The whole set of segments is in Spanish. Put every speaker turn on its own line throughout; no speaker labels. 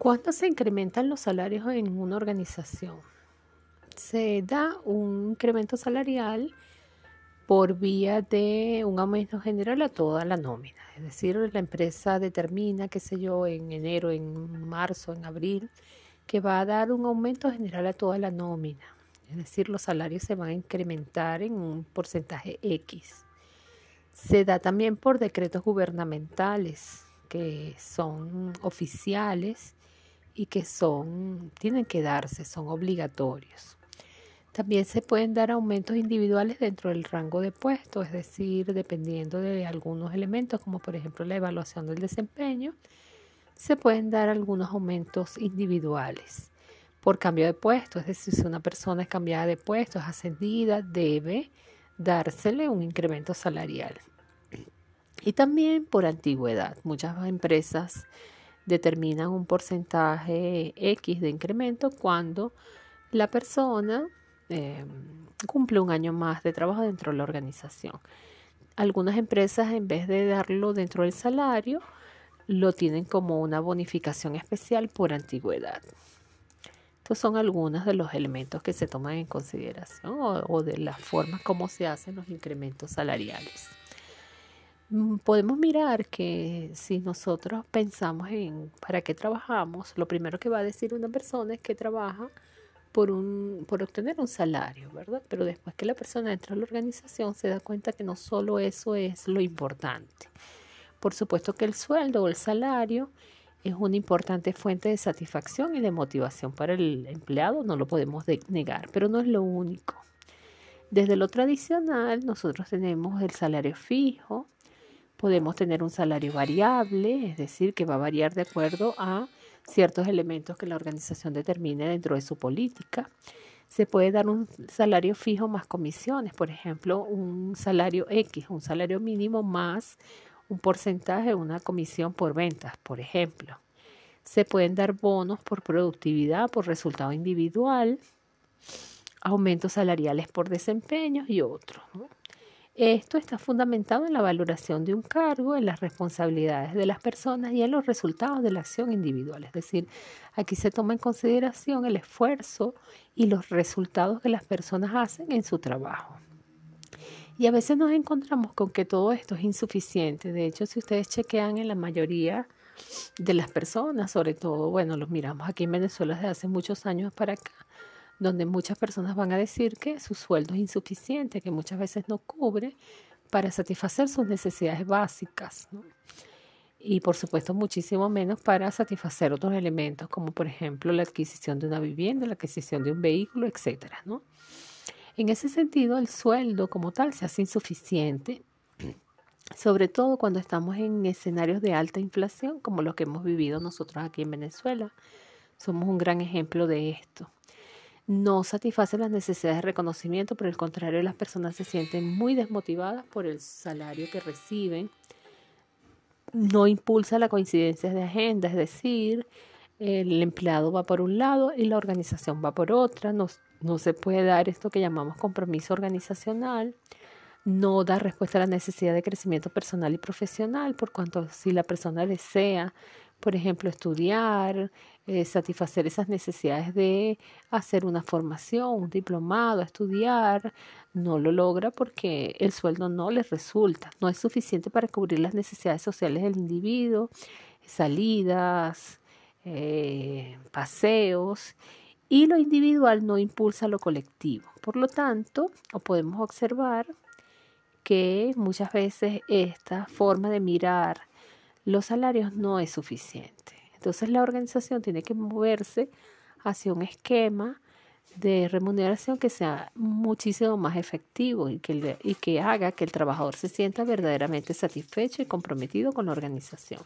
¿Cuándo se incrementan los salarios en una organización? Se da un incremento salarial por vía de un aumento general a toda la nómina. Es decir, la empresa determina, qué sé yo, en enero, en marzo, en abril, que va a dar un aumento general a toda la nómina. Es decir, los salarios se van a incrementar en un porcentaje X. Se da también por decretos gubernamentales que son oficiales y que son, tienen que darse, son obligatorios. También se pueden dar aumentos individuales dentro del rango de puesto, es decir, dependiendo de algunos elementos, como por ejemplo la evaluación del desempeño, se pueden dar algunos aumentos individuales por cambio de puesto, es decir, si una persona es cambiada de puesto, es ascendida, debe dársele un incremento salarial. Y también por antigüedad. Muchas empresas determinan un porcentaje X de incremento cuando la persona eh, cumple un año más de trabajo dentro de la organización. Algunas empresas, en vez de darlo dentro del salario, lo tienen como una bonificación especial por antigüedad. Estos son algunos de los elementos que se toman en consideración o, o de las formas como se hacen los incrementos salariales. Mm, podemos mirar que si nosotros pensamos en para qué trabajamos, lo primero que va a decir una persona es que trabaja por, un, por obtener un salario, ¿verdad? Pero después que la persona entra a la organización se da cuenta que no solo eso es lo importante. Por supuesto que el sueldo o el salario es una importante fuente de satisfacción y de motivación para el empleado, no lo podemos negar, pero no es lo único. Desde lo tradicional, nosotros tenemos el salario fijo, Podemos tener un salario variable, es decir, que va a variar de acuerdo a ciertos elementos que la organización determine dentro de su política. Se puede dar un salario fijo más comisiones, por ejemplo, un salario X, un salario mínimo más un porcentaje, una comisión por ventas, por ejemplo. Se pueden dar bonos por productividad, por resultado individual, aumentos salariales por desempeño y otros. Esto está fundamentado en la valoración de un cargo, en las responsabilidades de las personas y en los resultados de la acción individual. Es decir, aquí se toma en consideración el esfuerzo y los resultados que las personas hacen en su trabajo. Y a veces nos encontramos con que todo esto es insuficiente. De hecho, si ustedes chequean en la mayoría de las personas, sobre todo, bueno, los miramos aquí en Venezuela desde hace muchos años para acá, donde muchas personas van a decir que su sueldo es insuficiente, que muchas veces no cubre para satisfacer sus necesidades básicas. Y por supuesto muchísimo menos para satisfacer otros elementos, como por ejemplo la adquisición de una vivienda, la adquisición de un vehículo, etc. En ese sentido, el sueldo como tal se hace insuficiente, sobre todo cuando estamos en escenarios de alta inflación, como los que hemos vivido nosotros aquí en Venezuela. Somos un gran ejemplo de esto no satisface las necesidades de reconocimiento, por el contrario, las personas se sienten muy desmotivadas por el salario que reciben, no impulsa la coincidencia de agenda, es decir, el empleado va por un lado y la organización va por otra, no, no se puede dar esto que llamamos compromiso organizacional, no da respuesta a la necesidad de crecimiento personal y profesional, por cuanto si la persona desea por ejemplo, estudiar, eh, satisfacer esas necesidades de hacer una formación, un diplomado, estudiar, no lo logra porque el sueldo no les resulta, no es suficiente para cubrir las necesidades sociales del individuo, salidas, eh, paseos, y lo individual no impulsa lo colectivo. Por lo tanto, podemos observar que muchas veces esta forma de mirar los salarios no es suficiente. Entonces la organización tiene que moverse hacia un esquema de remuneración que sea muchísimo más efectivo y que, y que haga que el trabajador se sienta verdaderamente satisfecho y comprometido con la organización.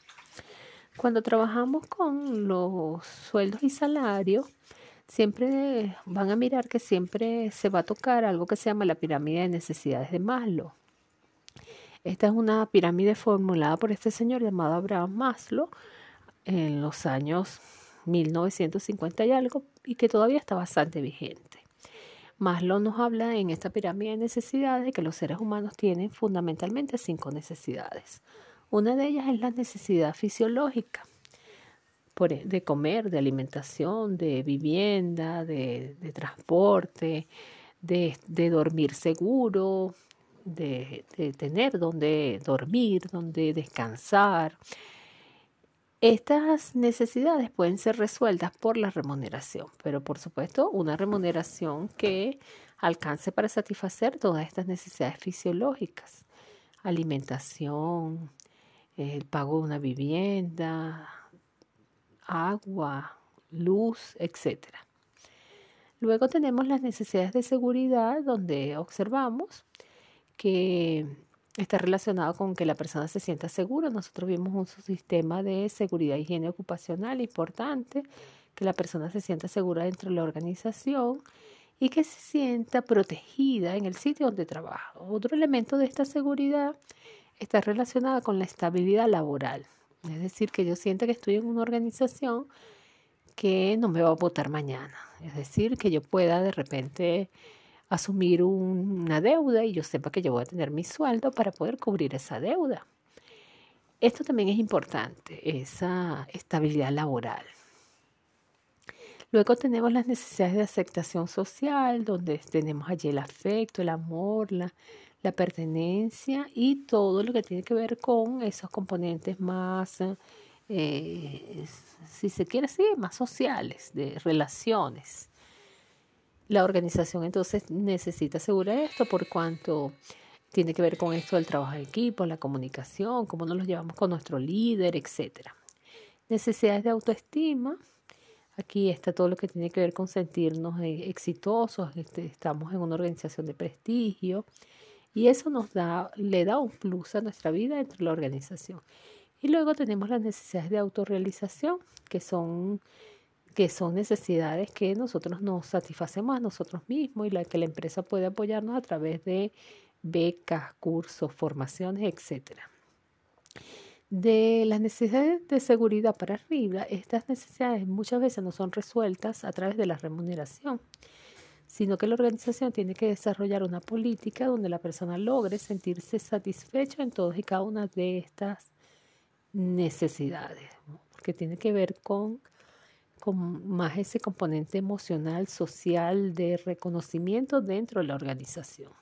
Cuando trabajamos con los sueldos y salarios, siempre van a mirar que siempre se va a tocar algo que se llama la pirámide de necesidades de Maslow. Esta es una pirámide formulada por este señor llamado Abraham Maslow en los años 1950 y algo y que todavía está bastante vigente. Maslow nos habla en esta pirámide de necesidades de que los seres humanos tienen fundamentalmente cinco necesidades. Una de ellas es la necesidad fisiológica. e, de comer, de alimentación, de vivienda, de, transporte, de, dormir seguro, de, tener donde dormir, donde descansar. Estas necesidades pueden ser resueltas por la remuneración, pero por supuesto una remuneración que alcance para satisfacer todas estas necesidades fisiológicas, alimentación, el pago de una vivienda, agua, luz, etc. Luego tenemos las necesidades de seguridad, donde observamos que está relacionado con que la persona se sienta segura. Nosotros vimos un sistema de seguridad y higiene ocupacional importante, que la persona se sienta segura dentro de la organización y que se sienta protegida en el sitio donde trabaja. Otro elemento de esta seguridad está relacionado con la estabilidad laboral. Es decir, que yo sienta que estoy en una organización que no me va a votar mañana. Es decir, que yo pueda de repente asumir una deuda y yo sepa que yo voy a tener mi sueldo para poder cubrir esa deuda. Esto también es importante, esa estabilidad laboral. Luego tenemos las necesidades de aceptación social, donde tenemos allí el afecto, el amor, la, la pertenencia y todo lo que tiene que ver con esos componentes más, eh, si se quiere así, más sociales, de relaciones. La organización entonces necesita asegurar esto por cuanto tiene que ver con esto del trabajo en equipo, la comunicación, cómo nos lo llevamos con nuestro líder, etc. Necesidades de autoestima. Aquí está todo lo que tiene que ver con sentirnos eh, exitosos, este, estamos en una organización de prestigio, y eso nos da, le da un plus a nuestra vida dentro de la organización. Y luego tenemos las necesidades de autorrealización, que son, que son necesidades que nosotros nos satisfacemos a nosotros mismos y la que la empresa puede apoyarnos a través de becas, cursos, formaciones, etc. De las necesidades de seguridad para arriba, estas necesidades muchas veces no son resueltas a través de la remuneración sino que la organización tiene que desarrollar una política donde la persona logre sentirse satisfecha en todas y cada una de estas necesidades, porque tiene que ver con, más ese componente emocional, social, de reconocimiento dentro de la organización.